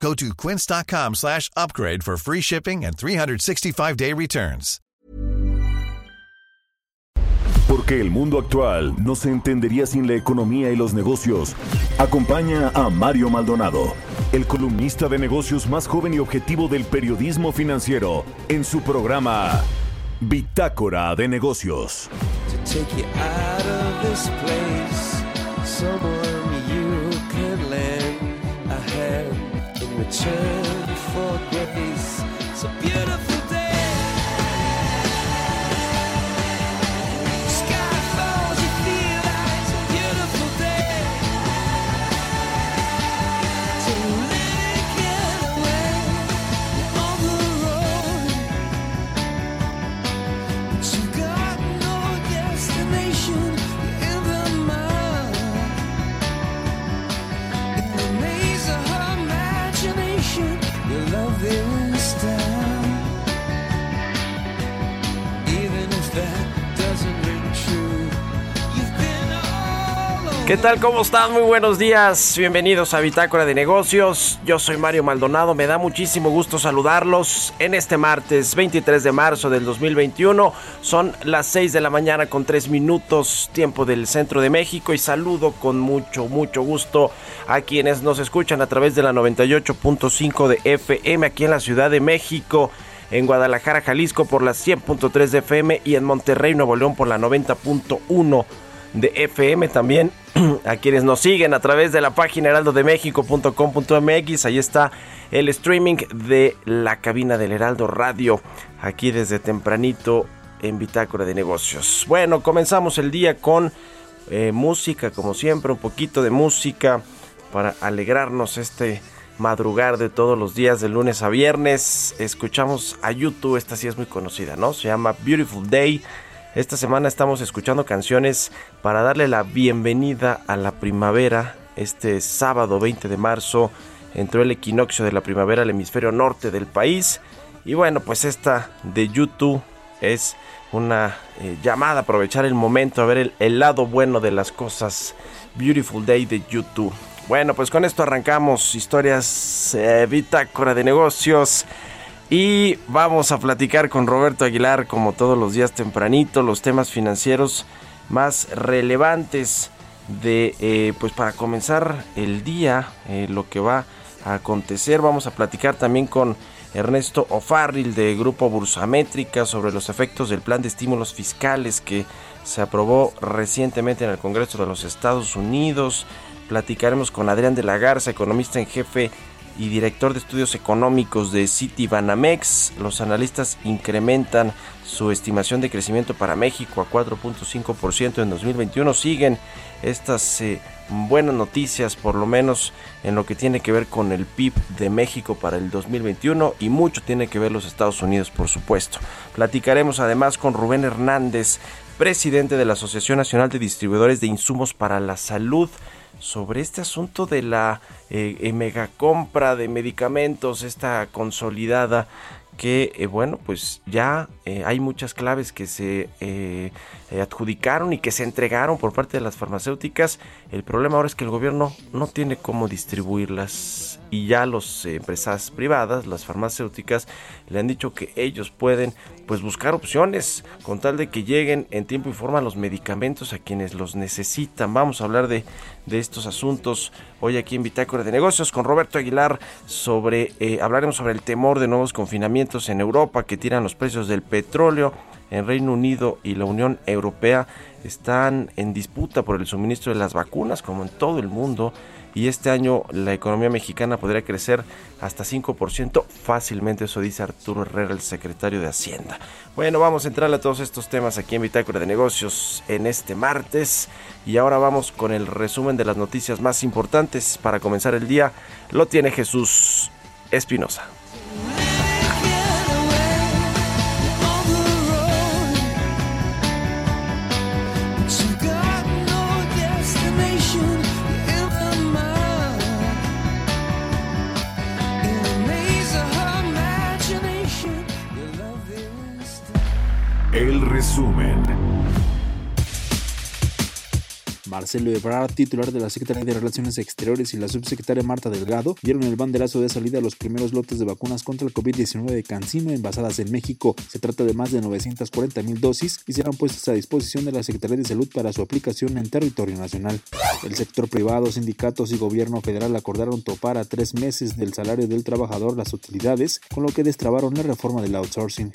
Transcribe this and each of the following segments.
Go to quince.com slash upgrade for free shipping and 365-day returns. Porque el mundo actual no se entendería sin la economía y los negocios. Acompaña a Mario Maldonado, el columnista de negocios más joven y objetivo del periodismo financiero, en su programa Bitácora de Negocios. to take you out of this place. Return for ¿Qué tal? ¿Cómo están? Muy buenos días. Bienvenidos a Bitácora de Negocios. Yo soy Mario Maldonado. Me da muchísimo gusto saludarlos en este martes 23 de marzo del 2021. Son las 6 de la mañana con 3 minutos tiempo del centro de México y saludo con mucho, mucho gusto a quienes nos escuchan a través de la 98.5 de FM aquí en la Ciudad de México en Guadalajara, Jalisco por la 100.3 de FM y en Monterrey, Nuevo León por la 90.1 de FM también a quienes nos siguen a través de la página heraldodemexico.com.mx ahí está el streaming de la cabina del Heraldo Radio aquí desde tempranito en Bitácora de Negocios. Bueno, comenzamos el día con eh, música como siempre, un poquito de música para alegrarnos este madrugar de todos los días de lunes a viernes. Escuchamos a YouTube, esta sí es muy conocida, ¿no? Se llama Beautiful Day. Esta semana estamos escuchando canciones para darle la bienvenida a la primavera. Este sábado 20 de marzo entró el equinoccio de la primavera al hemisferio norte del país. Y bueno, pues esta de YouTube es una eh, llamada a aprovechar el momento, a ver el, lado bueno de las cosas. Beautiful Day de YouTube. Bueno, pues con esto arrancamos historias eh, bitácora de negocios. Y vamos a platicar con Roberto Aguilar, como todos los días tempranito, los temas financieros más relevantes de, eh, pues para comenzar el día, eh, lo que va a acontecer. Vamos a platicar también con Ernesto O'Farrill de Grupo Bursamétrica sobre los efectos del plan de estímulos fiscales que se aprobó recientemente en el Congreso de los Estados Unidos. Platicaremos con Adrián de la Garza, economista en jefe y director de estudios económicos de Citibanamex. Los analistas incrementan su estimación de crecimiento para México a 4.5% en 2021. Siguen estas eh, buenas noticias, por lo menos en lo que tiene que ver con el PIB de México para el 2021 y mucho tiene que ver los Estados Unidos, por supuesto. Platicaremos además con Rubén Hernández, presidente de la Asociación Nacional de Distribuidores de Insumos para la Salud sobre este asunto de la eh, eh, megacompra de medicamentos, esta consolidada que eh, bueno pues ya eh, hay muchas claves que se adjudicaron y que se entregaron por parte de las farmacéuticas. El problema ahora es que el gobierno no tiene cómo distribuirlas y ya las empresas privadas las farmacéuticas le han dicho que ellos pueden pues buscar opciones con tal de que lleguen en tiempo y forma los medicamentos a quienes los necesitan. Vamos a hablar de, de estos asuntos hoy aquí en Bitácora de Negocios con Roberto Aguilar sobre eh, hablaremos sobre el temor de nuevos confinamientos en Europa que tiran los precios del petróleo en Reino Unido y la Unión Europea. Están en disputa por el suministro de las vacunas como en todo el mundo y este año la economía mexicana podría crecer hasta 5% fácilmente, eso dice Arturo Herrera, el secretario de Hacienda. Bueno, vamos a entrarle a todos estos temas aquí en Bitácora de Negocios en este martes y ahora vamos con el resumen de las noticias más importantes para comenzar el día. Lo tiene Jesús Espinosa. Marcelo Ebrard, titular de la Secretaría de Relaciones Exteriores y la subsecretaria Marta Delgado, dieron el banderazo de salida a los primeros lotes de vacunas contra el COVID-19 de Cancino envasadas en México. Se trata de más de 940 mil dosis y serán puestas a disposición de la Secretaría de Salud para su aplicación en territorio nacional. El sector privado, sindicatos y gobierno federal acordaron topar a tres meses del salario del trabajador las utilidades, con lo que destrabaron la reforma del outsourcing.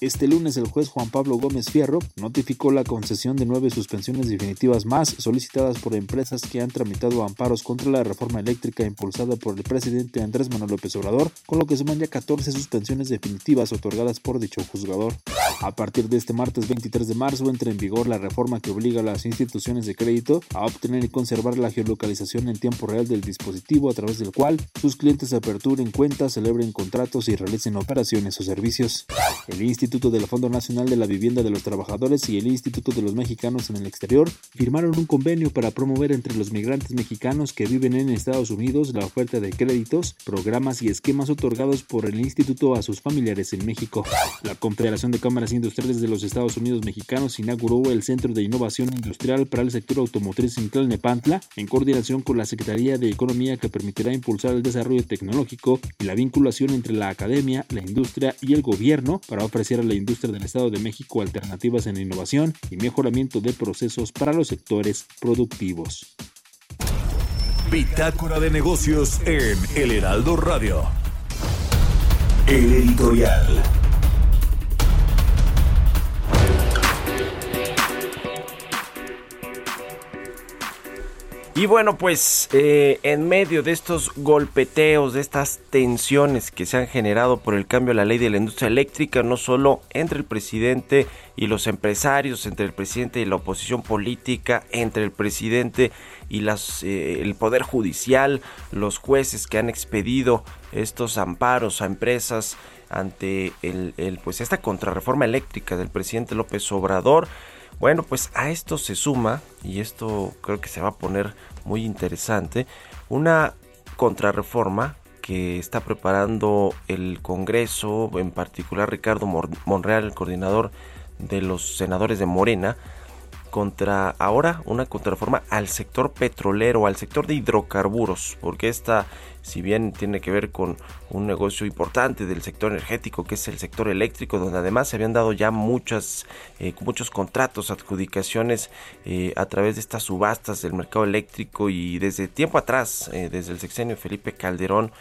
Este lunes el juez Juan Pablo Gómez Fierro notificó la concesión de nueve suspensiones definitivas más solicitadas por empresas que han tramitado amparos contra la reforma eléctrica impulsada por el presidente Andrés Manuel López Obrador, con lo que suman ya 14 suspensiones definitivas otorgadas por dicho juzgador. A partir de este martes 23 de marzo entra en vigor la reforma que obliga a las instituciones de crédito a obtener y conservar la geolocalización en tiempo real del dispositivo a través del cual sus clientes aperturen cuentas, celebren contratos y realicen operaciones o servicios. El Instituto del Fondo Nacional de la Vivienda de los Trabajadores y el Instituto de los Mexicanos en el Exterior firmaron un convenio para promover entre los migrantes mexicanos que viven en Estados Unidos la oferta de créditos, programas y esquemas otorgados por el instituto a sus familiares en México. La Confederación de Cámaras Industriales de los Estados Unidos Mexicanos inauguró el Centro de Innovación Industrial para el sector automotriz en Tlalnepantla en coordinación con la Secretaría de Economía que permitirá impulsar el desarrollo tecnológico y la vinculación entre la academia, la industria y el gobierno para ofrecer a la industria del Estado de México alternativas en innovación y mejoramiento de procesos para los sectores productivos. Bitácora de negocios en El Heraldo Radio. El editorial. Y bueno, pues eh, en medio de estos golpeteos, de estas tensiones que se han generado por el cambio a la ley de la industria eléctrica, no solo entre el presidente y los empresarios, entre el presidente y la oposición política, entre el presidente y las, eh, el poder judicial, los jueces que han expedido estos amparos a empresas ante el, el pues esta contrarreforma eléctrica del presidente López Obrador. Bueno, pues a esto se suma, y esto creo que se va a poner muy interesante, una contrarreforma que está preparando el Congreso, en particular Ricardo Monreal, el coordinador de los senadores de Morena, contra ahora una contrarreforma al sector petrolero, al sector de hidrocarburos, porque esta si bien tiene que ver con un negocio importante del sector energético, que es el sector eléctrico, donde además se habían dado ya muchas, eh, muchos contratos, adjudicaciones eh, a través de estas subastas del mercado eléctrico y desde tiempo atrás, eh, desde el sexenio Felipe Calderón,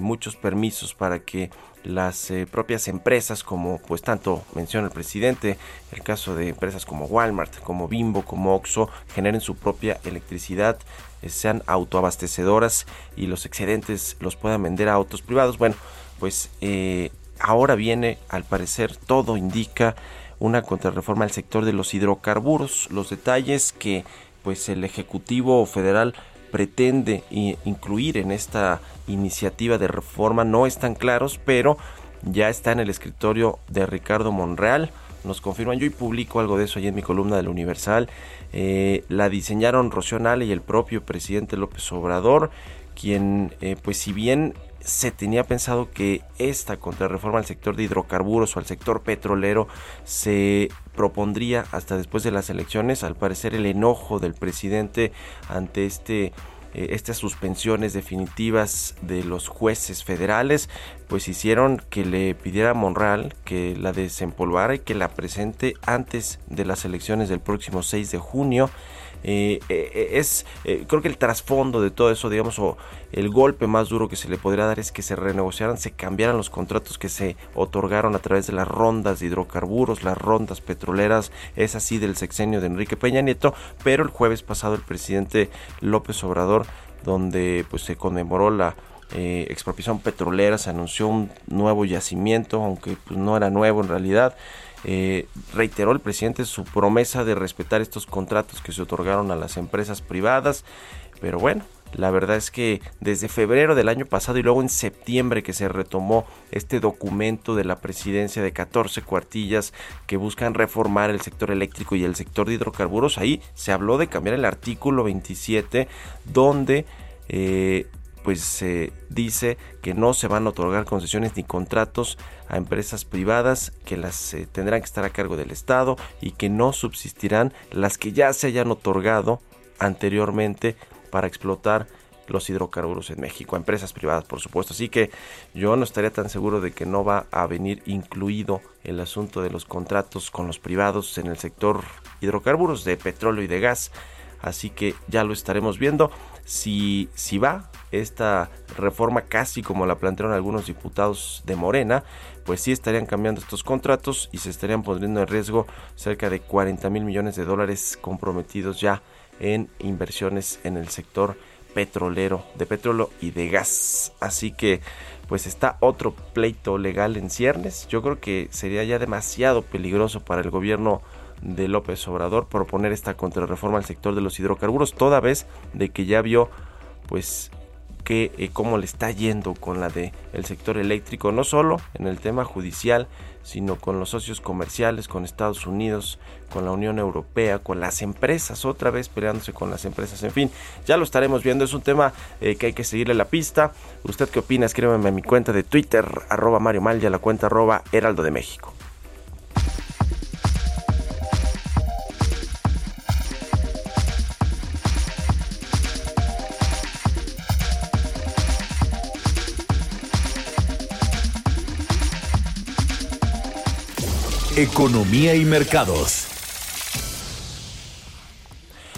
muchos permisos para que las propias empresas, como pues tanto menciona el presidente, el caso de empresas como Walmart, como Bimbo, como Oxxo, generen su propia electricidad eh, sean autoabastecedoras y los excedentes los puedan vender a autos privados. Bueno, pues eh, ahora viene, al parecer, todo indica una contrarreforma al sector de los hidrocarburos. Los detalles que pues el Ejecutivo Federal pretende incluir en esta iniciativa de reforma no están claros, pero ya está en el escritorio de Ricardo Monreal. Nos confirman, yo y publico algo de eso ahí en mi columna del Universal. Eh, la diseñaron Rocío y el propio presidente López Obrador, quien, eh, pues si bien se tenía pensado que esta contrarreforma al sector de hidrocarburos o al sector petrolero se propondría hasta después de las elecciones, al parecer el enojo del presidente ante este eh, estas suspensiones definitivas de los jueces federales, pues hicieron que le pidiera a Monreal que la desempolvara y que la presente antes de las elecciones del próximo 6 de junio. Eh, eh, es creo que el trasfondo de todo eso, digamos, o el golpe más duro que se le podría dar es que se renegociaran, se cambiaran los contratos que se otorgaron a través de las rondas de hidrocarburos, las rondas petroleras, es así del sexenio de Enrique Peña Nieto, pero el jueves pasado el presidente López Obrador, donde pues se conmemoró la eh, expropiación petrolera, se anunció un nuevo yacimiento, aunque pues, no era nuevo en realidad. Eh, reiteró el presidente su promesa de respetar estos contratos que se otorgaron a las empresas privadas, pero bueno, la verdad es que desde febrero del año pasado y luego en septiembre que se retomó este documento de la presidencia de 14 cuartillas que buscan reformar el sector eléctrico y el sector de hidrocarburos, ahí se habló de cambiar el artículo 27 donde eh, pues se dice que no se van a otorgar concesiones ni contratos a empresas privadas que las eh, tendrán que estar a cargo del Estado y que no subsistirán las que ya se hayan otorgado anteriormente para explotar los hidrocarburos en México, empresas privadas por supuesto. Así que yo no estaría tan seguro de que no va a venir incluido el asunto de los contratos con los privados en el sector hidrocarburos de petróleo y de gas. Así que ya lo estaremos viendo. Si, si va esta reforma casi como la plantearon algunos diputados de Morena, pues sí estarían cambiando estos contratos y se estarían poniendo en riesgo cerca de 40 mil millones de dólares comprometidos ya en inversiones en el sector petrolero, de petróleo y de gas. Así que pues está otro pleito legal en ciernes. Yo creo que sería ya demasiado peligroso para el gobierno de López Obrador proponer esta contrarreforma al sector de los hidrocarburos, toda vez de que ya vio pues que eh, cómo le está yendo con la de sector eléctrico, no solo en el tema judicial, sino con los socios comerciales, con Estados Unidos, con la Unión Europea, con las empresas, otra vez peleándose con las empresas. En fin, ya lo estaremos viendo, es un tema eh, que hay que seguirle la pista. ¿Usted qué opina? Escríbeme a mi cuenta de Twitter, arroba Mario Mal, y a la cuenta arroba Heraldo de México. Economía y mercados.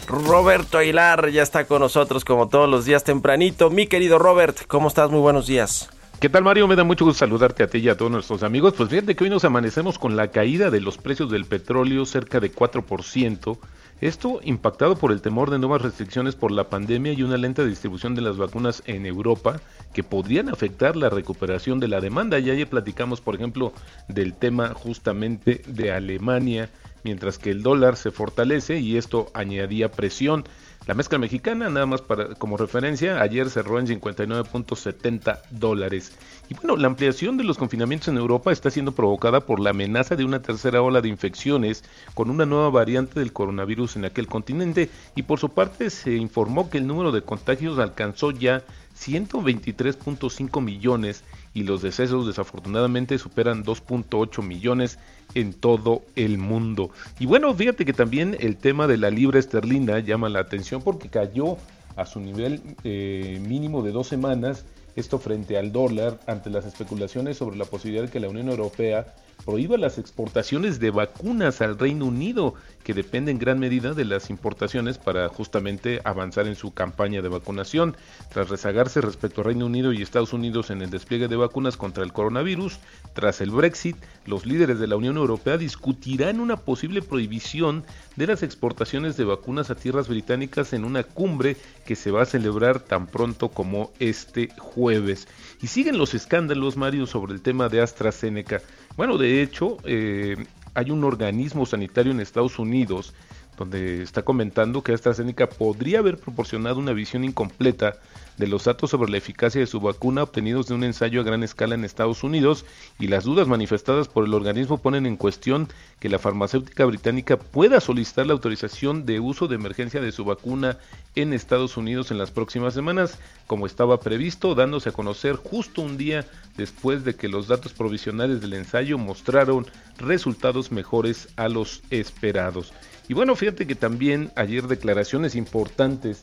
Roberto Aguilar ya está con nosotros como todos los días tempranito. Mi querido Robert, ¿cómo estás? Muy buenos días. ¿Qué tal Mario? Me da mucho gusto saludarte a ti y a todos nuestros amigos. Pues fíjate que hoy nos amanecemos con la caída de los precios del petróleo cerca de 4%. Esto impactado por el temor de nuevas restricciones por la pandemia y una lenta distribución de las vacunas en Europa que podrían afectar la recuperación de la demanda. Ya ayer platicamos, por ejemplo, del tema justamente de Alemania, mientras que el dólar se fortalece y esto añadía presión. La mezcla mexicana, nada más como referencia, ayer cerró en 59.70 dólares. Y bueno, la ampliación de los confinamientos en Europa está siendo provocada por la amenaza de una tercera ola de infecciones con una nueva variante del coronavirus en aquel continente. Y por su parte se informó que el número de contagios alcanzó ya 123.5 millones y los decesos desafortunadamente superan 2.8 millones en todo el mundo. Y bueno, fíjate que también el tema de la libra esterlina llama la atención porque cayó a su nivel eh, mínimo de dos semanas, esto frente al dólar, ante las especulaciones sobre la posibilidad de que la Unión Europea prohíba las exportaciones de vacunas al Reino Unido, que depende en gran medida de las importaciones para justamente avanzar en su campaña de vacunación. Tras rezagarse respecto a Reino Unido y Estados Unidos en el despliegue de vacunas contra el coronavirus, tras el Brexit, los líderes de la Unión Europea discutirán una posible prohibición de las exportaciones de vacunas a tierras británicas en una cumbre que se va a celebrar tan pronto como este jueves. Y siguen los escándalos, Mario, sobre el tema de AstraZeneca. Bueno, de hecho, eh, hay un organismo sanitario en Estados Unidos donde está comentando que AstraZeneca podría haber proporcionado una visión incompleta de los datos sobre la eficacia de su vacuna obtenidos de un ensayo a gran escala en Estados Unidos y las dudas manifestadas por el organismo ponen en cuestión que la farmacéutica británica pueda solicitar la autorización de uso de emergencia de su vacuna en Estados Unidos en las próximas semanas, como estaba previsto, dándose a conocer justo un día después de que los datos provisionales del ensayo mostraron resultados mejores a los esperados. Y bueno, fíjate que también ayer declaraciones importantes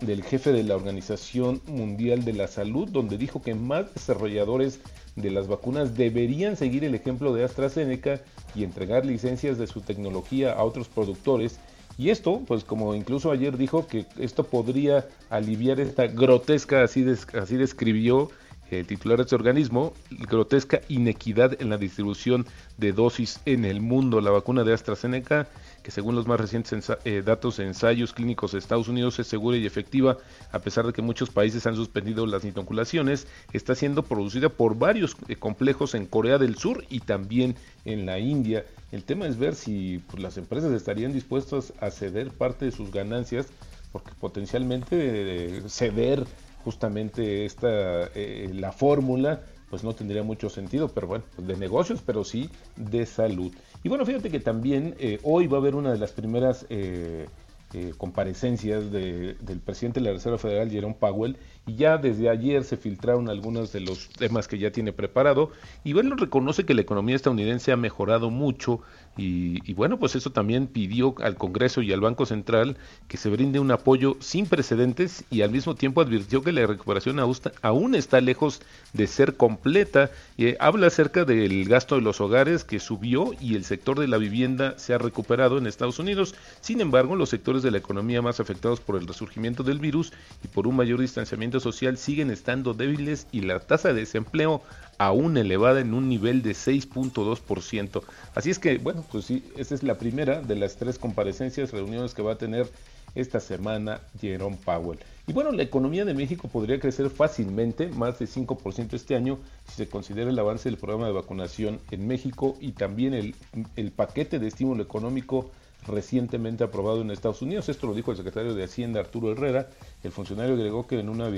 del jefe de la Organización Mundial de la Salud, donde dijo que más desarrolladores de las vacunas deberían seguir el ejemplo de AstraZeneca y entregar licencias de su tecnología a otros productores. Y esto, pues como incluso ayer dijo que esto podría aliviar esta grotesca, así, así describió el titular de este organismo, grotesca inequidad en la distribución de dosis en el mundo. La vacuna de AstraZeneca que según los más recientes eh, datos ensayos clínicos de Estados Unidos es segura y efectiva, a pesar de que muchos países han suspendido las inoculaciones, está siendo producida por varios eh, complejos en Corea del Sur y también en la India. El tema es ver si pues, las empresas estarían dispuestas a ceder parte de sus ganancias, porque potencialmente eh, ceder justamente esta la fórmula pues no tendría mucho sentido, pero bueno, de negocios, pero sí de salud. Y bueno, fíjate que también eh, hoy va a haber una de las primeras eh, eh, comparecencias de, del presidente de la Reserva Federal, Jerome Powell, y ya desde ayer se filtraron algunos de los temas que ya tiene preparado, y bueno, reconoce que la economía estadounidense ha mejorado mucho, y, bueno, pues eso también pidió al Congreso y al Banco Central que se brinde un apoyo sin precedentes y al mismo tiempo advirtió que la recuperación aún está lejos de ser completa. Eh, habla acerca del gasto de los hogares que subió y el sector de la vivienda se ha recuperado en Estados Unidos. Sin embargo, los sectores de la economía más afectados por el resurgimiento del virus y por un mayor distanciamiento social siguen estando débiles y la tasa de desempleo aún elevada en un nivel de 6.2%. Así es que, bueno, pues sí, esta es la primera de las tres comparecencias, reuniones que va a tener esta semana Jerome Powell. Y bueno, la economía de México podría crecer fácilmente, más de 5% este año, si se considera el avance del programa de vacunación en México y también el, el paquete de estímulo económico recientemente aprobado en Estados Unidos. Esto lo dijo el secretario de Hacienda Arturo Herrera. El funcionario agregó que en una,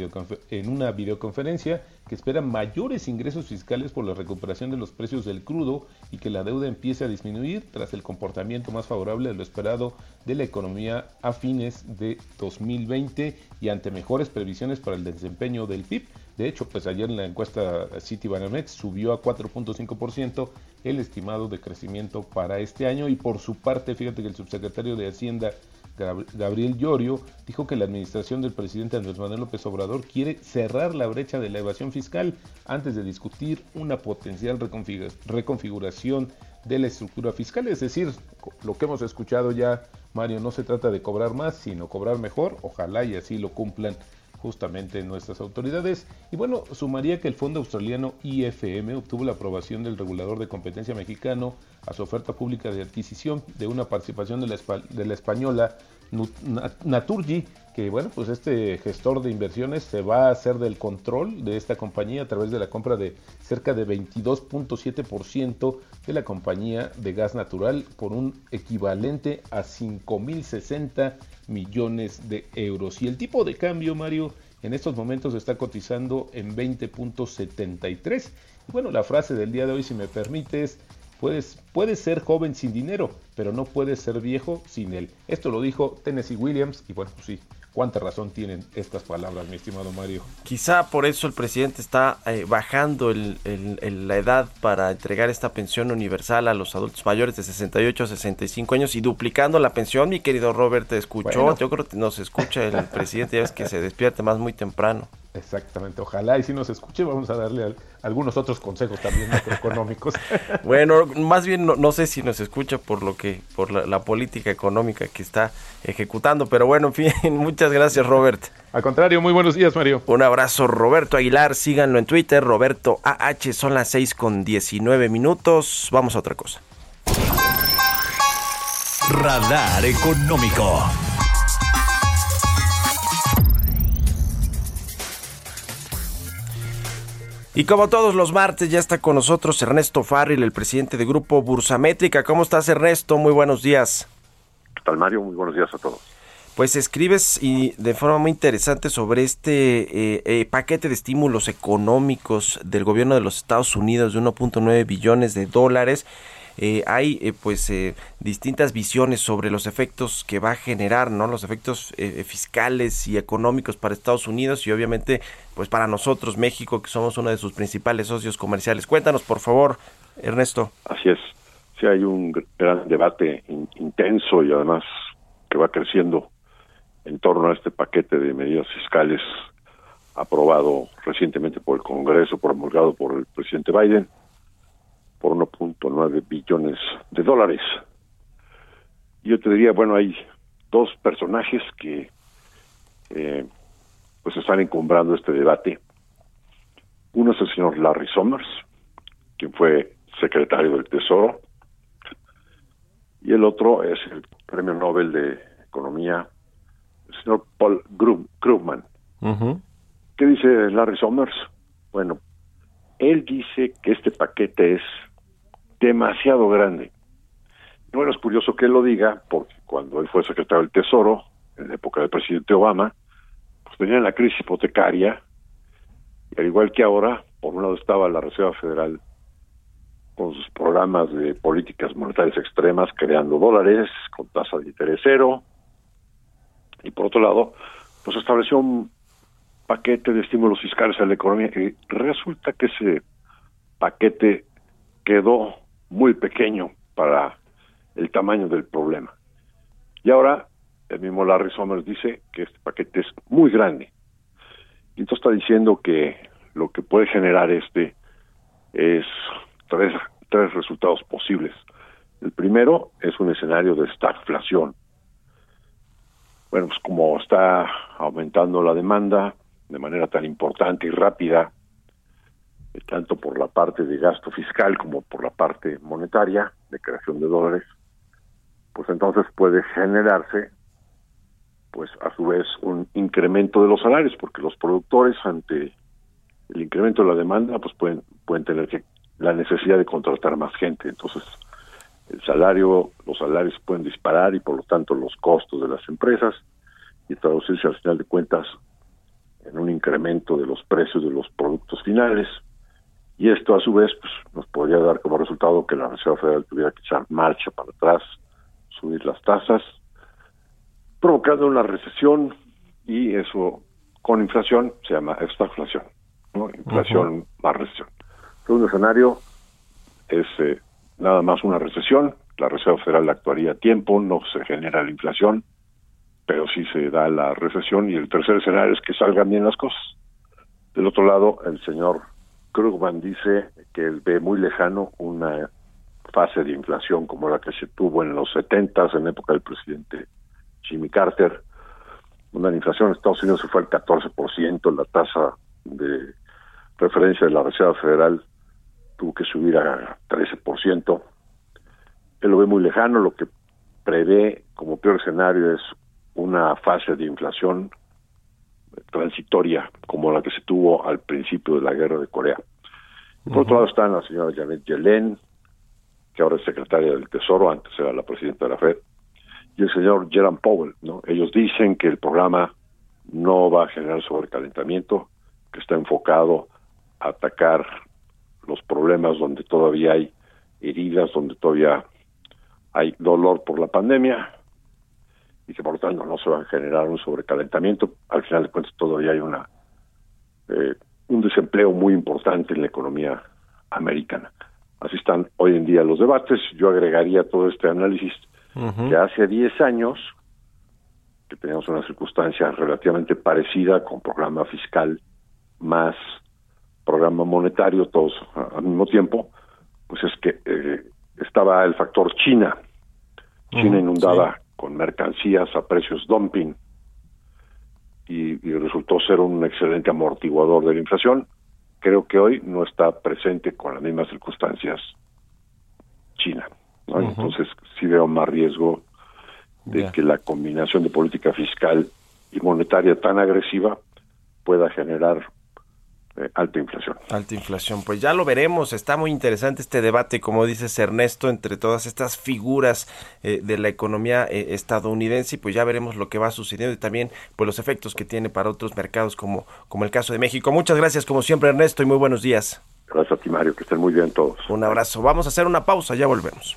en una videoconferencia que espera mayores ingresos fiscales por la recuperación de los precios del crudo y que la deuda empiece a disminuir tras el comportamiento más favorable de lo esperado de la economía a fines de 2020 y ante mejores previsiones para el desempeño del PIB. De hecho, pues ayer en la encuesta Citibanamex subió a 4.5% el estimado de crecimiento para este año y por su parte, fíjate que el subsecretario de Hacienda Gabriel Llorio dijo que la administración del presidente Andrés Manuel López Obrador quiere cerrar la brecha de la evasión fiscal antes de discutir una potencial reconfiguración de la estructura fiscal. Es decir, lo que hemos escuchado ya, Mario, no se trata de cobrar más, sino cobrar mejor. Ojalá y así lo cumplan justamente nuestras autoridades. Y bueno, sumaría que el fondo australiano IFM obtuvo la aprobación del regulador de competencia mexicano a su oferta pública de adquisición de una participación de la, de la española Naturgy, que bueno, pues este gestor de inversiones se va a hacer del control de esta compañía a través de la compra de cerca de 22.7% de la compañía de gas natural por un equivalente a 5.060 millones de euros. Y el tipo de cambio, Mario, en estos momentos está cotizando en 20.73. Y bueno, la frase del día de hoy, si me permites, Puedes, puedes ser joven sin dinero, pero no puedes ser viejo sin él. Esto lo dijo Tennessee Williams y bueno, pues sí, cuánta razón tienen estas palabras, mi estimado Mario. Quizá por eso el presidente está eh, bajando la edad para entregar esta pensión universal a los adultos mayores de 68 a 65 años y duplicando la pensión, mi querido Robert, te escuchó. Yo creo que nos escucha el presidente, ya ves que se despierte más muy temprano. Exactamente, ojalá y si nos escuche vamos a darle algunos otros consejos también macroeconómicos. bueno, más bien no, sé si nos escucha por lo que por la, política económica que está ejecutando, pero bueno, en fin, muchas gracias Robert. Al contrario, muy buenos días Mario. Un abrazo Roberto Aguilar, síganlo en Twitter, Roberto AH, son las 6 con 19 minutos, vamos a otra cosa. Radar económico. Y como todos los martes, ya está con nosotros Ernesto Farril, el presidente de Grupo Bursamétrica. ¿Cómo estás, Ernesto? Muy buenos días. ¿Qué tal, Mario? Muy buenos días a todos. Pues escribes y de forma muy interesante sobre este eh, eh, paquete de estímulos económicos del gobierno de los Estados Unidos de 1.9 billones de dólares eh, hay eh, pues eh, distintas visiones sobre los efectos que va a generar, ¿no? Los efectos fiscales y económicos para Estados Unidos y obviamente pues para nosotros México que somos uno de sus principales socios comerciales. Cuéntanos por favor, Ernesto. Así es. Sí hay un gran debate intenso y además que va creciendo en torno a este paquete de medidas fiscales aprobado recientemente por el Congreso, promulgado por el presidente Biden por 1.9 billones de dólares. Yo te diría, bueno, hay dos personajes que eh, pues están encumbrando este debate. Uno es el señor Larry Summers, quien fue secretario del Tesoro, y el otro es el Premio Nobel de Economía, el señor Paul Krugman. ¿Qué dice Larry Summers? Bueno, él dice que este paquete es demasiado grande. Bueno, es curioso que él lo diga, porque cuando él fue secretario del Tesoro, en la época del presidente Obama, pues tenían la crisis hipotecaria, y al igual que ahora, por un lado estaba la Reserva Federal con sus programas de políticas monetarias extremas, creando dólares con tasa de interés cero, Y por otro lado, pues estableció un paquete de estímulos fiscales a la economía y resulta que ese paquete quedó muy pequeño para el tamaño del problema. Y ahora el mismo Larry Summers dice que este paquete es muy grande. Y entonces está diciendo que lo que puede generar este es tres, tres resultados posibles. El primero es un escenario de stagflación. Bueno, pues como está aumentando la demanda de manera tan importante y rápida, tanto por la parte de gasto fiscal como por la parte monetaria, de creación de dólares, pues entonces puede generarse, pues a su vez, un incremento de los salarios, porque los productores ante el incremento de la demanda, pues pueden, pueden tener que la necesidad de contratar más gente. Entonces, el salario, los salarios pueden disparar y por lo tanto los costos de las empresas y traducirse al final de cuentas en un incremento de los precios de los productos finales. Y esto a su vez pues, nos podría dar como resultado que la Reserva Federal tuviera que echar marcha para atrás, subir las tasas, provocando una recesión y eso con inflación se llama estagflación, ¿no? inflación más recesión. El segundo escenario es eh, nada más una recesión, la Reserva Federal actuaría a tiempo, no se genera la inflación, pero sí se da la recesión y el tercer escenario es que salgan bien las cosas. Del otro lado, el señor Krugman dice que él ve muy lejano una fase de inflación como la que se tuvo en los 70 en época del presidente Jimmy Carter. Una inflación en Estados Unidos fue al 14%, la tasa de referencia de la Reserva Federal tuvo que subir a 13%. Él lo ve muy lejano, lo que prevé como peor escenario es una fase de inflación transitoria como la que se tuvo al principio de la guerra de Corea. Por otro lado está la señora Janet Yellen, que ahora es secretaria del Tesoro, antes era la presidenta de la Fed, y el señor Jerome Powell. ¿no? Ellos dicen que el programa no va a generar sobrecalentamiento, que está enfocado a atacar los problemas donde todavía hay heridas, donde todavía hay dolor por la pandemia y que por lo tanto no se va a generar un sobrecalentamiento. Al final de cuentas todavía hay una eh, un desempleo muy importante en la economía americana. Así están hoy en día los debates. Yo agregaría todo este análisis que hace 10 años que teníamos una circunstancia relativamente parecida con programa fiscal más programa monetario todos al mismo tiempo, pues es que eh, estaba el factor China. China inundaba con mercancías a precios dumping y, resultó ser un excelente amortiguador de la inflación. Creo que hoy no está presente con las mismas circunstancias China. Entonces sí veo más riesgo de que la combinación de política fiscal y monetaria tan agresiva pueda generar eh, alta inflación. Alta inflación, pues ya lo veremos, está muy interesante este debate, como dices Ernesto, entre todas estas figuras eh, de la economía eh, estadounidense y pues ya veremos lo que va sucediendo y también pues los efectos que tiene para otros mercados como, como el caso de México. Muchas gracias como siempre Ernesto y muy buenos días. Gracias a ti Mario, que estén muy bien todos. Un abrazo, vamos a hacer una pausa, ya volvemos.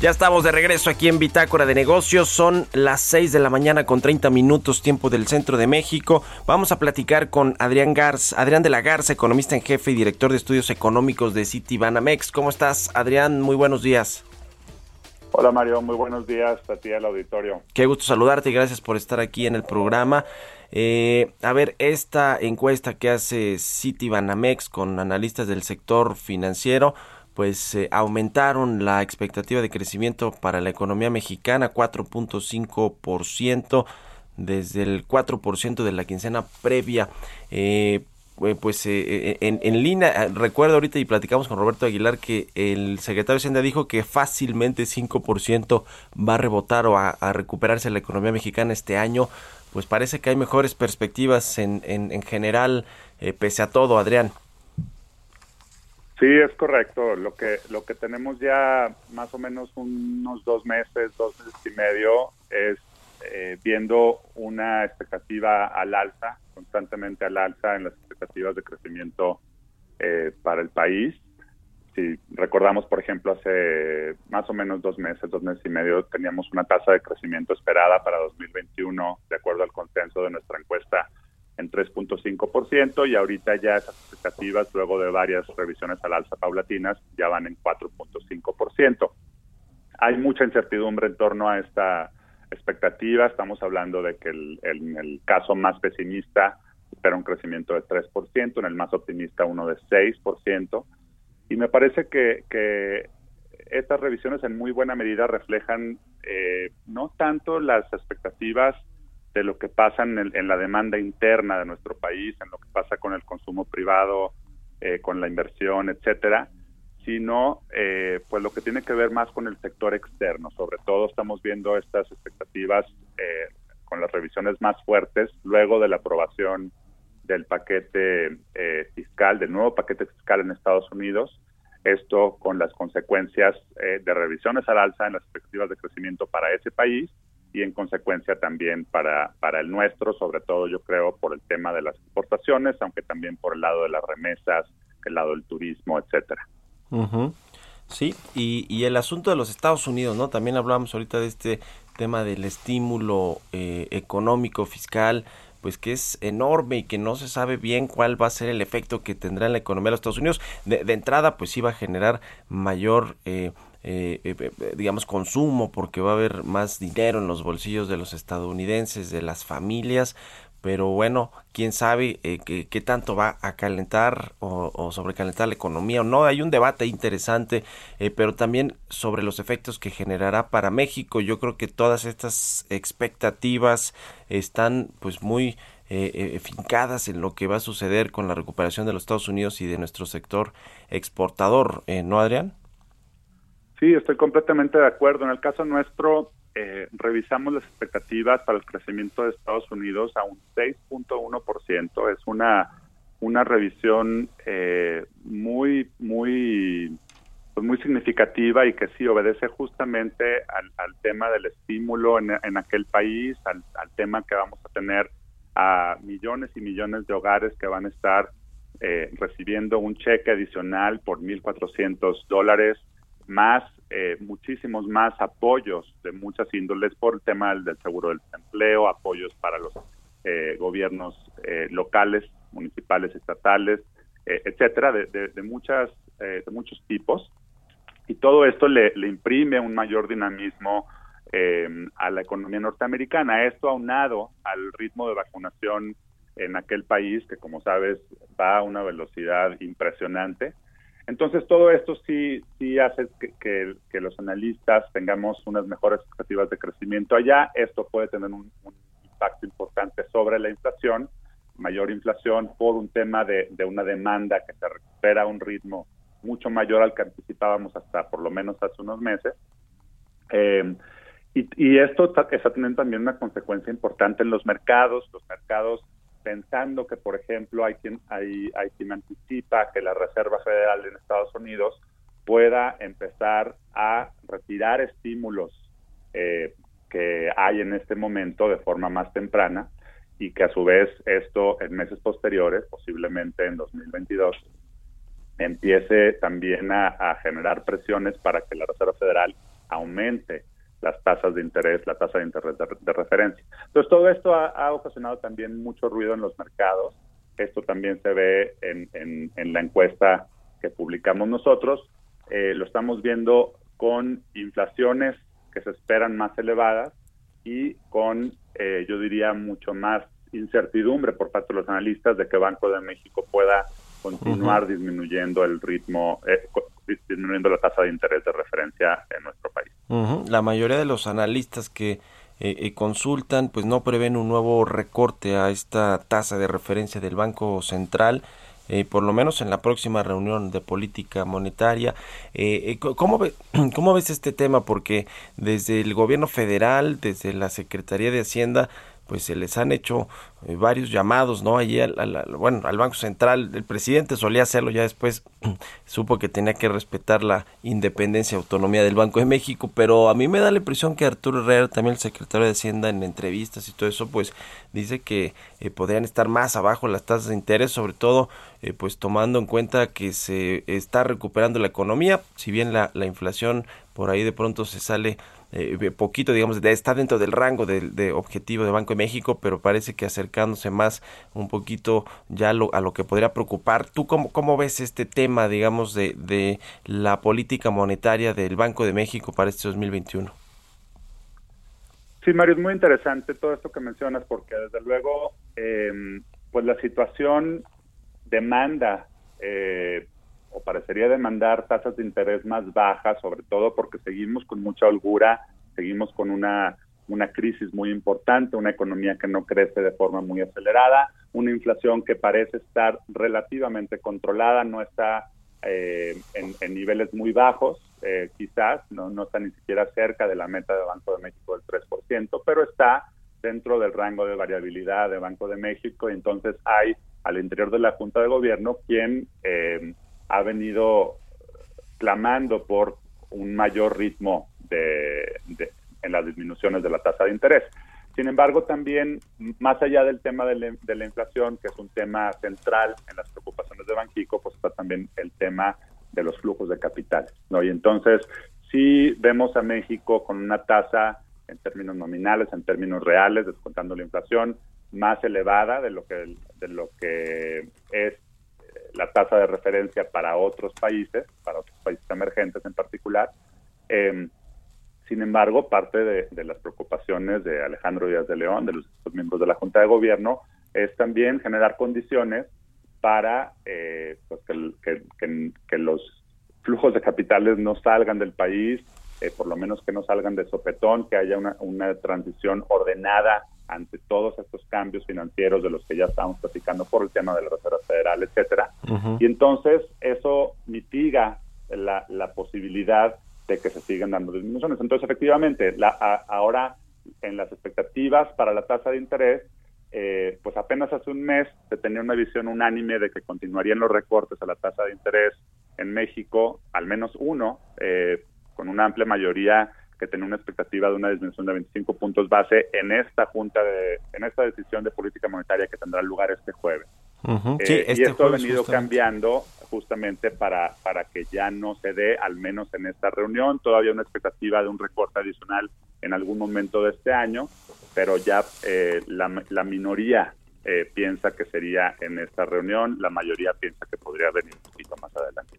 Ya estamos de regreso aquí en Bitácora de Negocios. Son las 6 de la mañana con 30 minutos tiempo del centro de México. Vamos a platicar con Adrián Garza, Adrián de la Garza, economista en jefe y director de estudios económicos de Citibanamex. ¿Cómo estás, Adrián? Muy buenos días. Hola Mario, muy buenos días a ti al auditorio. Qué gusto saludarte y gracias por estar aquí en el programa. Eh, a ver, esta encuesta que hace Citibanamex con analistas del sector financiero pues eh, aumentaron la expectativa de crecimiento para la economía mexicana 4.5% desde el 4% de la quincena previa. Eh, eh, pues eh, en, línea, recuerdo ahorita y platicamos con Roberto Aguilar que el secretario de Hacienda dijo que fácilmente 5% va a rebotar o a, recuperarse la economía mexicana este año. Pues parece que hay mejores perspectivas en, en, en general, pese a todo, Adrián. Sí, es correcto. Lo que lo que tenemos ya más o menos unos dos meses, dos meses y medio es eh, viendo una expectativa al alza, constantemente al alza en las expectativas de crecimiento eh, para el país. Si recordamos, por ejemplo, hace más o menos dos meses, dos meses y medio, teníamos una tasa de crecimiento esperada para 2021, de acuerdo al consenso de nuestra encuesta, en 3.5% y ahorita ya esas expectativas, luego de varias revisiones al alza paulatinas, ya van en 4.5%. Hay mucha incertidumbre en torno a esta expectativa. Estamos hablando de que el, el caso más pesimista espera un crecimiento de 3%, en el más optimista uno de 6%. Y me parece que, que estas revisiones en muy buena medida reflejan eh, no tanto las expectativas de lo que pasa en, en, la demanda interna de nuestro país, en lo que pasa con el consumo privado, eh, con la inversión, etcétera, sino eh, pues lo que tiene que ver más con el sector externo. Sobre todo estamos viendo estas expectativas eh, con las revisiones más fuertes luego de la aprobación del paquete eh, fiscal, del nuevo paquete fiscal en Estados Unidos. Esto con las consecuencias de revisiones al alza en las expectativas de crecimiento para ese país y en consecuencia también para, para el nuestro, sobre todo yo creo por el tema de las exportaciones, aunque también por el lado de las remesas, el lado del turismo, etcétera. Sí, y, y, el asunto de los Estados Unidos, ¿no? También hablábamos ahorita de este tema del estímulo eh, económico, fiscal, pues que es enorme y que no se sabe bien cuál va a ser el efecto que tendrá en la economía de los Estados Unidos. De, entrada, pues iba a generar mayor... Eh, eh, digamos, consumo, porque va a haber más dinero en los bolsillos de los estadounidenses, de las familias, pero bueno, quién sabe eh, qué, tanto va a calentar o, sobrecalentar la economía o no. Hay un debate interesante, eh, pero también sobre los efectos que generará para México. Yo creo que todas estas expectativas están pues muy eh, fincadas en lo que va a suceder con la recuperación de los Estados Unidos y de nuestro sector exportador, ¿no, Adrián? Sí, estoy completamente de acuerdo. En el caso nuestro, eh, revisamos las expectativas para el crecimiento de Estados Unidos a un 6.1%. Es una, una revisión eh, muy, muy, pues muy significativa y que sí obedece justamente al, tema del estímulo en, en aquel país, al, al, tema que vamos a tener a millones y millones de hogares que van a estar eh, recibiendo un cheque adicional por 1.400 dólares más eh, muchísimos más apoyos de muchas índoles por el tema del, seguro del empleo, apoyos para los eh, gobiernos eh, locales, municipales, estatales, etcétera, de, de, muchas de muchos tipos. Y todo esto le, le imprime un mayor dinamismo a la economía norteamericana. Esto aunado al ritmo de vacunación en aquel país, que como sabes va a una velocidad impresionante. Entonces, todo esto sí, sí hace que, los analistas tengamos unas mejores expectativas de crecimiento allá. Esto puede tener un, impacto importante sobre la inflación, mayor inflación por un tema de, de, una demanda que se recupera a un ritmo mucho mayor al que anticipábamos hasta por lo menos hace unos meses. Eh, y, y, esto está teniendo también una consecuencia importante en los mercados. Los mercados pensando que, por ejemplo, hay quien, hay, hay quien anticipa que la Reserva Federal en Estados Unidos pueda empezar a retirar estímulos eh, que hay en este momento de forma más temprana y que a su vez esto en meses posteriores, posiblemente en 2022, empiece también a, a generar presiones para que la Reserva Federal aumente las tasas de interés, la tasa de interés de, referencia. Entonces, todo esto ha, ocasionado también mucho ruido en los mercados. Esto también se ve en, en, la encuesta que publicamos nosotros. Eh, lo estamos viendo con inflaciones que se esperan más elevadas y con, eh, yo diría, mucho más incertidumbre por parte de los analistas de que Banco de México pueda continuar disminuyendo el ritmo, eh, disminuyendo la tasa de interés de referencia en nuestro país. La mayoría de los analistas que eh, eh, consultan, pues no prevén un nuevo recorte a esta tasa de referencia del Banco Central. Eh, por lo menos en la próxima reunión de política monetaria. ¿cómo, ¿Cómo ves este tema? Porque desde el gobierno federal, desde la Secretaría de Hacienda, pues se les han hecho eh, varios llamados, ¿no? Allí al, bueno, al Banco Central, el presidente solía hacerlo, ya después supo que tenía que respetar la independencia y autonomía del Banco de México, pero a mí me da la impresión que Arturo Herrera, también el secretario de Hacienda en entrevistas y todo eso, pues dice que eh, podrían estar más abajo las tasas de interés, sobre todo eh, pues tomando en cuenta que se está recuperando la economía, si bien la, la inflación por ahí de pronto se sale eh, poquito, digamos, está dentro del rango de, objetivo de Banco de México, pero parece que acercándose más un poquito ya lo, a lo que podría preocupar. ¿Tú cómo, cómo ves este tema, digamos, de, de la política monetaria del Banco de México para este 2021? Sí, Mario, es muy interesante todo esto que mencionas porque desde luego, eh, pues la situación demanda eh, parecería demandar tasas de interés más bajas, sobre todo porque seguimos con mucha holgura, seguimos con una, una crisis muy importante, una economía que no crece de forma muy acelerada, una inflación que parece estar relativamente controlada, no está eh, en, niveles muy bajos, eh, quizás, no, no está ni siquiera cerca de la meta de Banco de México del 3%, pero está dentro del rango de variabilidad de Banco de México, y entonces hay al interior de la Junta de Gobierno quien eh, ha venido clamando por un mayor ritmo de, en las disminuciones de la tasa de interés. Sin embargo, también, más allá del tema de la, inflación, que es un tema central en las preocupaciones de Banxico, pues está también el tema de los flujos de capital. ¿no? Y entonces, sí vemos a México con una tasa en términos nominales, en términos reales, descontando la inflación, más elevada de lo que, de lo que es la tasa de referencia para otros países, para otros países emergentes en particular. Em, sin embargo, parte de, las preocupaciones de Alejandro Díaz de León, de los miembros de la Junta de Gobierno, es también generar condiciones para eh, pues que, los flujos de capitales no salgan del país, eh, por lo menos que no salgan de sopetón, que haya una, una transición ordenada ante todos estos cambios financieros de los que ya estamos platicando por el tema de la Reserva Federal, etcétera. Y entonces eso mitiga la, posibilidad de que se sigan dando disminuciones. Entonces, efectivamente, la, ahora en las expectativas para la tasa de interés, eh, pues apenas hace un mes se tenía una visión unánime de que continuarían los recortes a la tasa de interés en México, al menos uno, eh, con una amplia mayoría que tenía una expectativa de una disminución de 25 puntos base en esta junta de, en esta decisión de política monetaria que tendrá lugar este jueves. Eh, y este esto ha venido cambiando justamente para, para que ya no se dé, al menos en esta reunión, todavía una expectativa de un recorte adicional en algún momento de este año, pero ya eh, la, la, minoría eh, piensa que sería en esta reunión, la mayoría piensa que podría venir un poquito más adelante.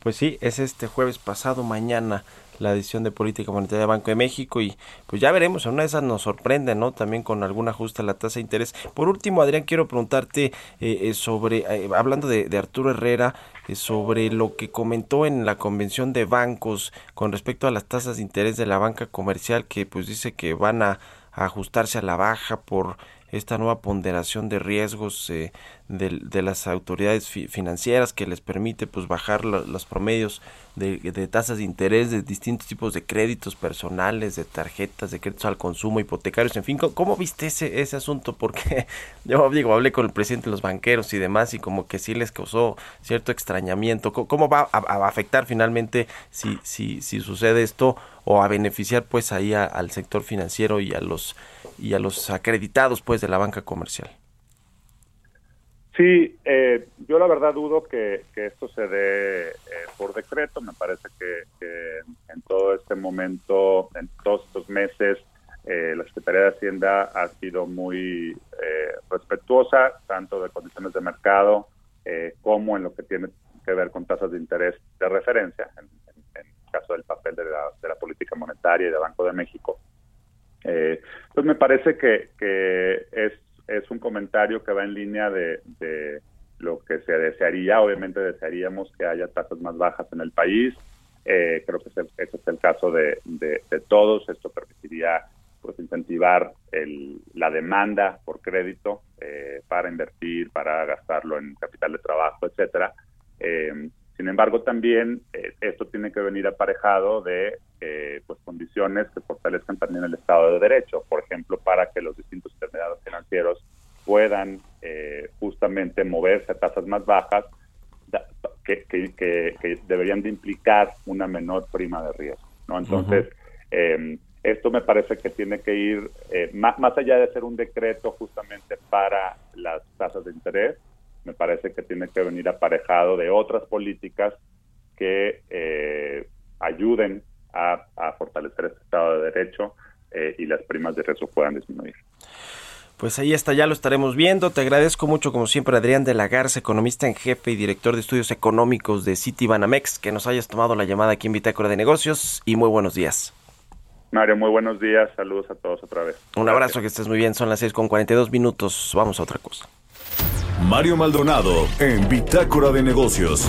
Pues sí, es este jueves pasado, mañana la edición de política monetaria de Banco de México y pues ya veremos, en una de esas nos sorprende, ¿no? También con algún ajuste a la tasa de interés. Por último, Adrián, quiero preguntarte eh, eh, sobre, eh, hablando de, Arturo Herrera, sobre lo que comentó en la convención de bancos con respecto a las tasas de interés de la banca comercial, que pues dice que van a ajustarse a la baja por esta nueva ponderación de riesgos eh, de, las autoridades financieras que les permite pues bajar los promedios de, tasas de interés de distintos tipos de créditos personales, de tarjetas, de créditos al consumo, hipotecarios, en fin, ¿cómo, viste ese, ese asunto? Porque yo digo, hablé con el presidente de los banqueros y demás y como que sí les causó cierto extrañamiento. ¿Cómo va a, afectar finalmente si, si, si sucede esto o a beneficiar pues ahí al sector financiero y a los y a los acreditados pues de la banca comercial. Sí, eh, yo la verdad dudo que, esto se dé eh, por decreto. Me parece que, en todo este momento, en todos estos meses, eh, la Secretaría de Hacienda ha sido muy respetuosa, tanto de condiciones de mercado como en lo que tiene que ver con tasas de interés de referencia, en, el caso del papel de la, de la política monetaria y de Banco de México. Eh, pues me parece que, es, es un comentario que va en línea de, lo que se desearía, obviamente desearíamos que haya tasas más bajas en el país. Eh, creo que ese, es el caso de, todos. Esto permitiría pues incentivar el, la demanda por crédito eh, para invertir, para gastarlo en capital de trabajo, etcétera. Eh, sin embargo, también esto tiene que venir aparejado de pues condiciones que fortalezcan también el Estado de Derecho, por ejemplo, para que los distintos intermediarios financieros puedan eh, justamente moverse a tasas más bajas que, que, deberían de implicar una menor prima de riesgo. ¿no? Entonces, em, esto me parece que tiene que ir eh, más, más allá de ser un decreto justamente para las tasas de interés, me parece que tiene que venir aparejado de otras políticas que eh, ayuden a, a, fortalecer este Estado de Derecho y las primas de riesgo puedan disminuir. Pues ahí está, ya lo estaremos viendo. Te agradezco mucho, como siempre, Adrián de la Garza, economista en jefe y director de estudios económicos de Citibanamex, que nos hayas tomado la llamada aquí en Bitácora de Negocios y muy buenos días. Mario, muy buenos días. Saludos a todos otra vez. Un abrazo, que estés muy bien. Son las 6 con 42 minutos. Vamos a otra cosa. Mario Maldonado en Bitácora de Negocios.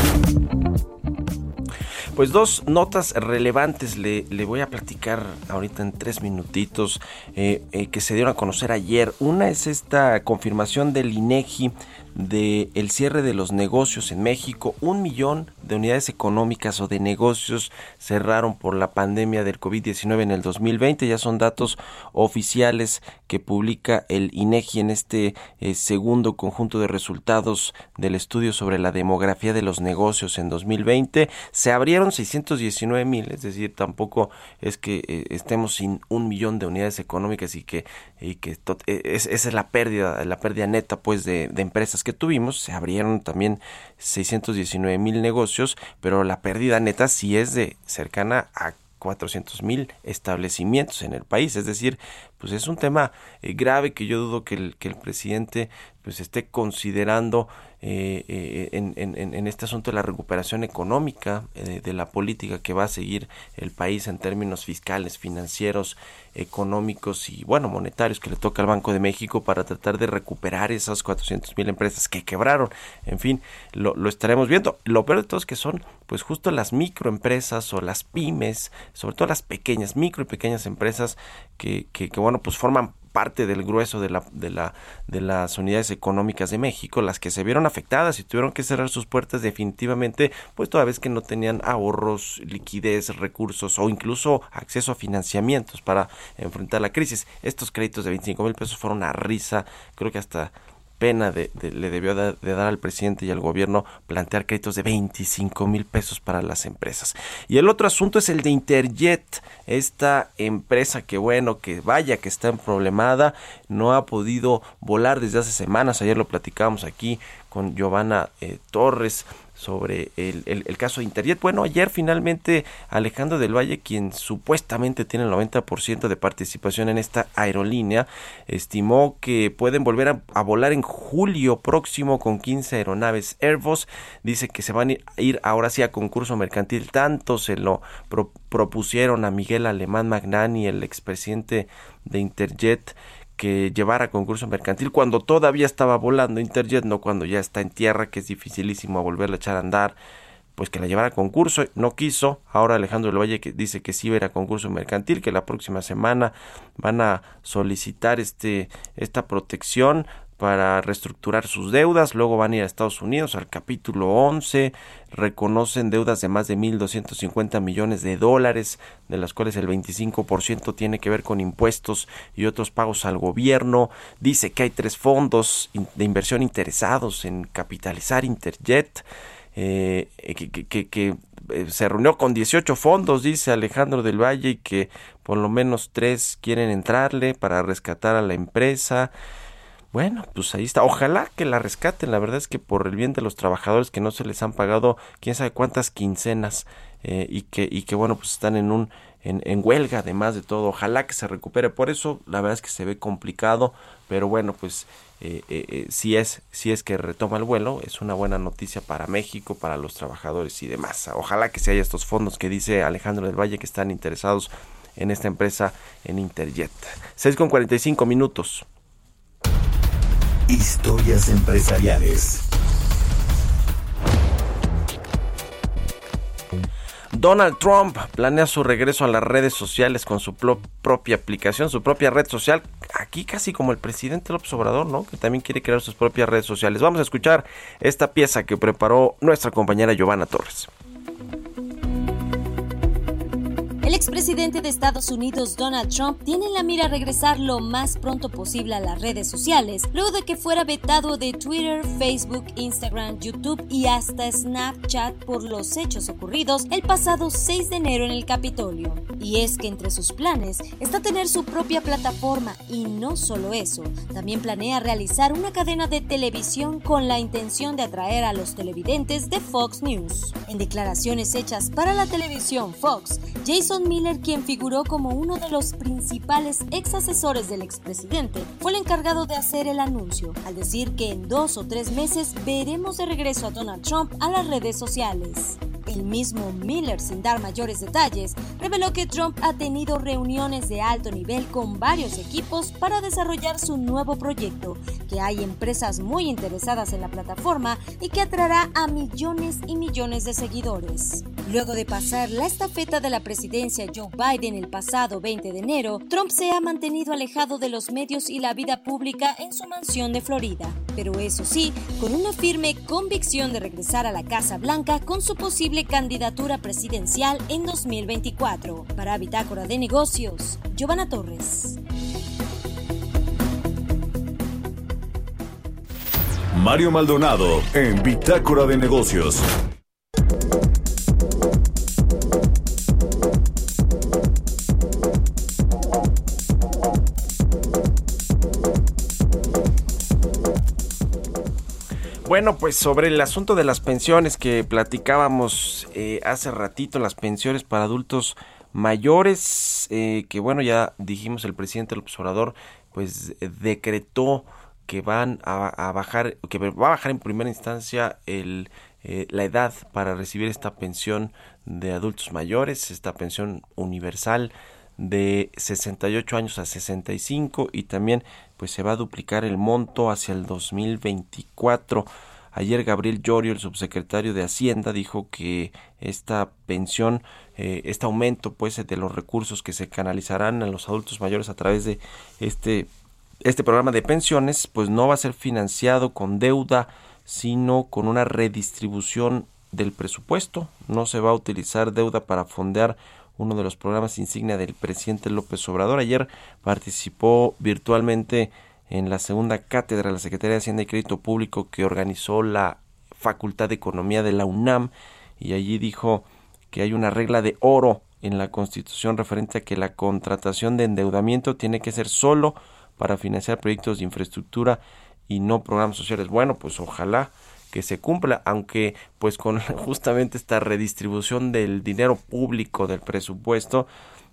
Pues dos notas relevantes le, le voy a platicar ahorita en tres minutitos eh, eh, que se dieron a conocer ayer. Una es esta confirmación del INEGI de el cierre de los negocios en México. Un millón de unidades económicas o de negocios cerraron por la pandemia del COVID-19 en el 2020. Ya son datos oficiales que publica el INEGI en este eh, segundo conjunto de resultados del estudio sobre la demografía de los negocios en 2020. Se abrieron 619 mil, es decir, tampoco es que eh, estemos sin un millón de unidades económicas y que, e, es, esa es la pérdida, la pérdida neta pues de, de empresas que tuvimos, se abrieron también 619 mil negocios, pero la pérdida neta sí es de cercana a 400 mil establecimientos en el país. Es decir, pues es un tema eh, grave que yo dudo que el, que el presidente pues esté considerando eh, eh, en, en, este asunto de la recuperación económica eh, de la política que va a seguir el país en términos fiscales, financieros, económicos y bueno monetarios que le toca al Banco de México para tratar de recuperar esas 400 mil empresas que quebraron. En fin, lo, lo estaremos viendo. Lo peor de todo es que son pues justo las microempresas o las pymes, sobre todo las pequeñas, micro y pequeñas empresas que, que, que bueno pues forman parte del grueso de, la, de, la, de las unidades económicas de México, las que se vieron afectadas y tuvieron que cerrar sus puertas definitivamente, pues toda vez que no tenían ahorros, liquidez, recursos o incluso acceso a financiamientos para enfrentar la crisis. Estos créditos de 25 mil pesos fueron una risa, creo que hasta pena de, le debió de, dar al presidente y al gobierno plantear créditos de 25 mil pesos para las empresas. Y el otro asunto es el de Interjet, esta empresa que bueno, que vaya que está en problemada, no ha podido volar desde hace semanas, ayer lo platicábamos aquí con Giovanna eh, Torres, sobre el, el, caso de Interjet. Bueno, ayer finalmente Alejandro del Valle, quien supuestamente tiene el 90% de participación en esta aerolínea, estimó que pueden volver a, volar en julio próximo con 15 aeronaves Airbus. Dice que se van a ir ahora sí a concurso mercantil. Tanto se lo propusieron a Miguel Alemán Magnani, el expresidente de Interjet que llevara concurso mercantil cuando todavía estaba volando Interjet, no cuando ya está en tierra, que es dificilísimo volverla a echar a andar, pues que la llevara a concurso, no quiso, ahora Alejandro del Valle que dice que sí va a ir a concurso mercantil, que la próxima semana van a solicitar este, esta protección para reestructurar sus deudas, luego van a ir a Estados Unidos al capítulo 11, reconocen deudas de más de 1.250 millones de dólares, de las cuales el 25% tiene que ver con impuestos y otros pagos al gobierno, dice que hay tres fondos de inversión interesados en capitalizar Interjet, eh, que, que eh, se reunió con 18 fondos, dice Alejandro del Valle, y que por lo menos tres quieren entrarle para rescatar a la empresa. Bueno, pues ahí está. Ojalá que la rescaten. La verdad es que por el bien de los trabajadores que no se les han pagado quién sabe cuántas quincenas eh, y que y que bueno pues están en un en, huelga además de todo. Ojalá que se recupere. Por eso la verdad es que se ve complicado, pero bueno pues eh, eh, si es si es que retoma el vuelo es una buena noticia para México, para los trabajadores y demás. Ojalá que se haya estos fondos que dice Alejandro del Valle que están interesados en esta empresa en Interjet. 6 con 45 minutos. Historias empresariales. Donald Trump planea su regreso a las redes sociales con su propia aplicación, su propia red social. Aquí casi como el presidente López Obrador, ¿no? Que también quiere crear sus propias redes sociales. Vamos a escuchar esta pieza que preparó nuestra compañera Giovanna Torres. El expresidente de Estados Unidos, Donald Trump, tiene en la mira regresar lo más pronto posible a las redes sociales, luego de que fuera vetado de Twitter, Facebook, Instagram, YouTube y hasta Snapchat por los hechos ocurridos el pasado 6 de enero en el Capitolio. Y es que entre sus planes está tener su propia plataforma y no solo eso, también planea realizar una cadena de televisión con la intención de atraer a los televidentes de Fox News. En declaraciones hechas para la televisión Fox, Jason Miller, quien figuró como uno de los principales ex asesores del expresidente, fue el encargado de hacer el anuncio, al decir que en dos o tres meses veremos de regreso a Donald Trump a las redes sociales. El mismo Miller, sin dar mayores detalles, reveló que Trump ha tenido reuniones de alto nivel con varios equipos para desarrollar su nuevo proyecto, que hay empresas muy interesadas en la plataforma y que atraerá a millones y millones de seguidores. Luego de pasar la estafeta de la presidencia Joe Biden el pasado 20 de enero, Trump se ha mantenido alejado de los medios y la vida pública en su mansión de Florida, pero eso sí, con una firme convicción de regresar a la Casa Blanca con su posible candidatura presidencial en 2024. Para Bitácora de Negocios, Giovanna Torres. Mario Maldonado en Bitácora de Negocios. Bueno, pues sobre el asunto de las pensiones que platicábamos eh, hace ratito, las pensiones para adultos mayores, eh, que bueno, ya dijimos el presidente López Obrador, pues decretó que van a, bajar, que va a bajar en primera instancia el, eh, la edad para recibir esta pensión de adultos mayores, esta pensión universal de 68 años a 65 y también pues se va a duplicar el monto hacia el 2024. Ayer Gabriel Llorio, el subsecretario de Hacienda, dijo que esta pensión, eh, este aumento pues de los recursos que se canalizarán a los adultos mayores a través de este, este programa de pensiones, pues no va a ser financiado con deuda, sino con una redistribución del presupuesto. No se va a utilizar deuda para fondear uno de los programas insignia del presidente López Obrador. Ayer participó virtualmente en la segunda cátedra de la Secretaría de Hacienda y Crédito Público que organizó la Facultad de Economía de la UNAM y allí dijo que hay una regla de oro en la Constitución referente a que la contratación de endeudamiento tiene que ser solo para financiar proyectos de infraestructura y no programas sociales. Bueno, pues ojalá que se cumpla, aunque pues con justamente esta redistribución del dinero público del presupuesto,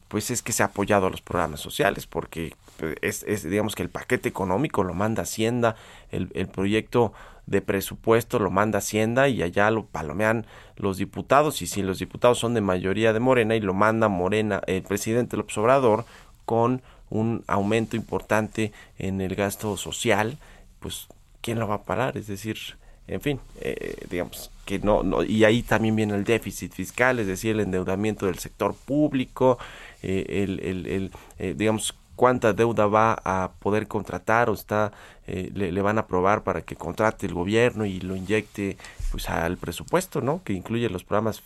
pues es que se ha apoyado a los programas sociales, porque pues, es, digamos que el paquete económico lo manda Hacienda, el, el, proyecto de presupuesto lo manda Hacienda y allá lo palomean los diputados, y si los diputados son de mayoría de Morena y lo manda Morena, el presidente López Obrador, con un aumento importante en el gasto social, pues ¿quién lo va a parar? Es decir, en fin, eh, digamos que no, no, y ahí también viene el déficit fiscal, es decir, el endeudamiento del sector público, eh, el, el, el eh, digamos, cuánta deuda va a poder contratar o está le, le, van a aprobar para que contrate el gobierno y lo inyecte pues al presupuesto no que incluye los programas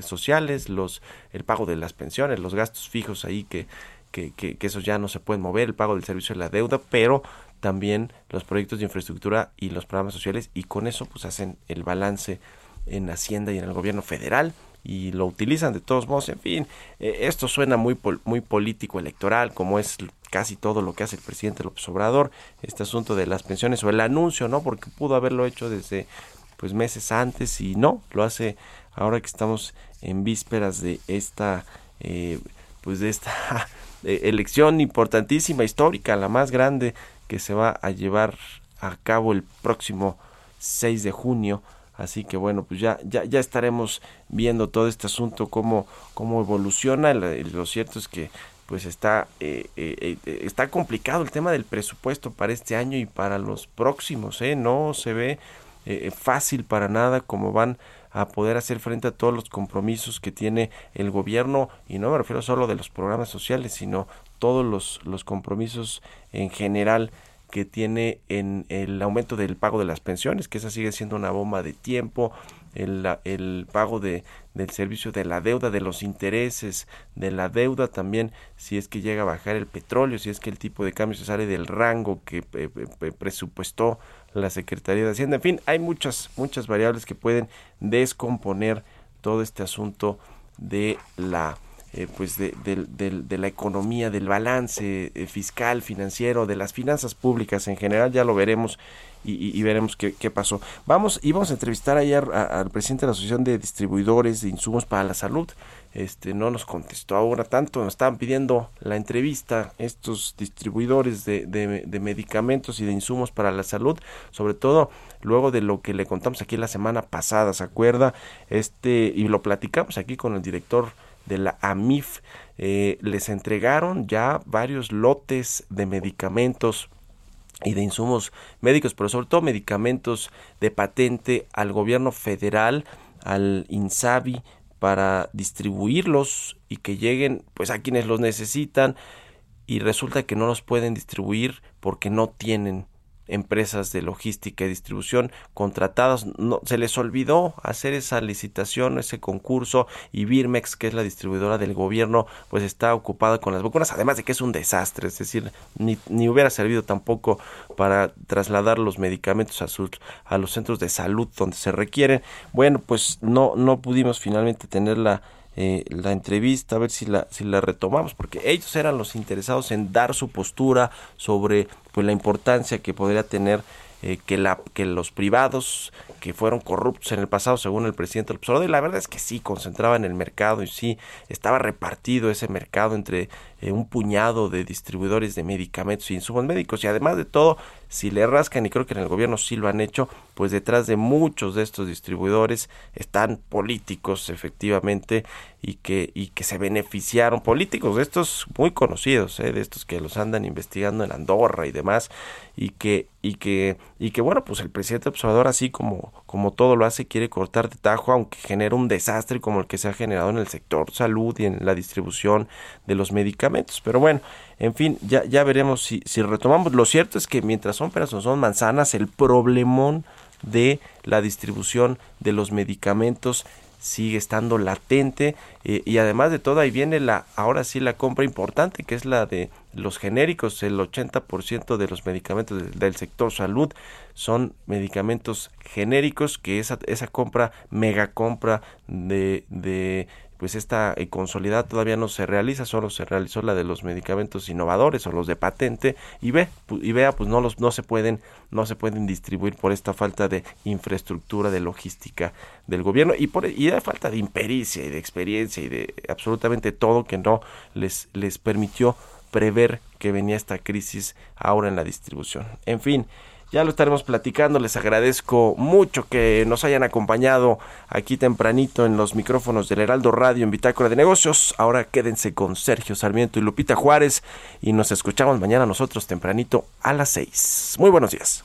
sociales los el pago de las pensiones los gastos fijos ahí que que, que, que esos ya no se pueden mover el pago del servicio de la deuda pero también los proyectos de infraestructura y los programas sociales y con eso pues hacen el balance en Hacienda y en el gobierno federal y lo utilizan de todos modos, en fin, eh, esto suena muy muy político electoral, como es casi todo lo que hace el presidente López Obrador, este asunto de las pensiones o el anuncio, ¿no? Porque pudo haberlo hecho desde pues meses antes y no, lo hace ahora que estamos en vísperas de esta eh, pues de esta elección importantísima histórica, la más grande que se va a llevar a cabo el próximo 6 de junio. Así que bueno, pues ya, ya, estaremos viendo todo este asunto, cómo, cómo evoluciona. Lo cierto es que pues está, eh, eh, eh, está complicado el tema del presupuesto para este año y para los próximos. ¿eh? No se ve fácil para nada cómo van a poder hacer frente a todos los compromisos que tiene el gobierno y no me refiero solo de los programas sociales sino todos los, los compromisos en general que tiene en el aumento del pago de las pensiones, que esa sigue siendo una bomba de tiempo, el, el pago de, del servicio de la deuda, de los intereses de la deuda también, si es que llega a bajar el petróleo, si es que el tipo de cambio se sale del rango que presupuestó la Secretaría de Hacienda. En fin, hay muchas, muchas variables que pueden descomponer todo este asunto de la eh, pues de, de, la economía, del balance eh, fiscal, financiero, de las finanzas públicas en general, ya lo veremos y, veremos qué, pasó. Vamos, íbamos a entrevistar ayer al presidente de la Asociación de Distribuidores de Insumos para la Salud. Este no nos contestó ahora tanto, nos estaban pidiendo la entrevista estos distribuidores de, de medicamentos y de insumos para la salud, sobre todo luego de lo que le contamos aquí la semana pasada, ¿se acuerda? Este, y lo platicamos aquí con el director de la AMIF eh, les entregaron ya varios lotes de medicamentos y de insumos médicos, pero sobre todo medicamentos de patente al gobierno federal, al INSABI, para distribuirlos y que lleguen pues a quienes los necesitan y resulta que no los pueden distribuir porque no tienen empresas de logística y distribución contratadas. No, se les olvidó hacer esa licitación, ese concurso y Birmex, que es la distribuidora del gobierno, pues está ocupada con las vacunas, además de que es un desastre, es decir, ni, ni hubiera servido tampoco para trasladar los medicamentos a, sus, a los centros de salud donde se requieren. Bueno, pues no, no pudimos finalmente tener la eh, la entrevista, a ver si la, si la retomamos, porque ellos eran los interesados en dar su postura sobre pues, la importancia que podría tener eh, que, la, que los privados que fueron corruptos en el pasado, según el presidente del Obrador, y la verdad es que sí concentraban el mercado y sí estaba repartido ese mercado entre eh, un puñado de distribuidores de medicamentos y insumos médicos y además de todo si le rascan y creo que en el gobierno sí lo han hecho pues detrás de muchos de estos distribuidores están políticos efectivamente y que y que se beneficiaron políticos de estos muy conocidos ¿eh? de estos que los andan investigando en Andorra y demás y que y que y que bueno pues el presidente observador así como como todo lo hace quiere cortar de tajo aunque genera un desastre como el que se ha generado en el sector salud y en la distribución de los medicamentos pero bueno, en fin, ya, ya veremos si, si retomamos. Lo cierto es que mientras son peras o son manzanas, el problemón de la distribución de los medicamentos sigue estando latente eh, y además de todo ahí viene la ahora sí la compra importante que es la de los genéricos el 80% de los medicamentos del, sector salud son medicamentos genéricos que esa, esa compra mega compra de, de pues esta eh, consolidada todavía no se realiza, solo se realizó la de los medicamentos innovadores o los de patente y ve y vea pues no los no se pueden no se pueden distribuir por esta falta de infraestructura de logística del gobierno y por y de falta de impericia y de experiencia y de absolutamente todo que no les les permitió prever que venía esta crisis ahora en la distribución. En fin, ya lo estaremos platicando. Les agradezco mucho que nos hayan acompañado aquí tempranito en los micrófonos del Heraldo Radio en Bitácora de Negocios. Ahora quédense con Sergio Sarmiento y Lupita Juárez y nos escuchamos mañana nosotros tempranito a las 6. Muy buenos días.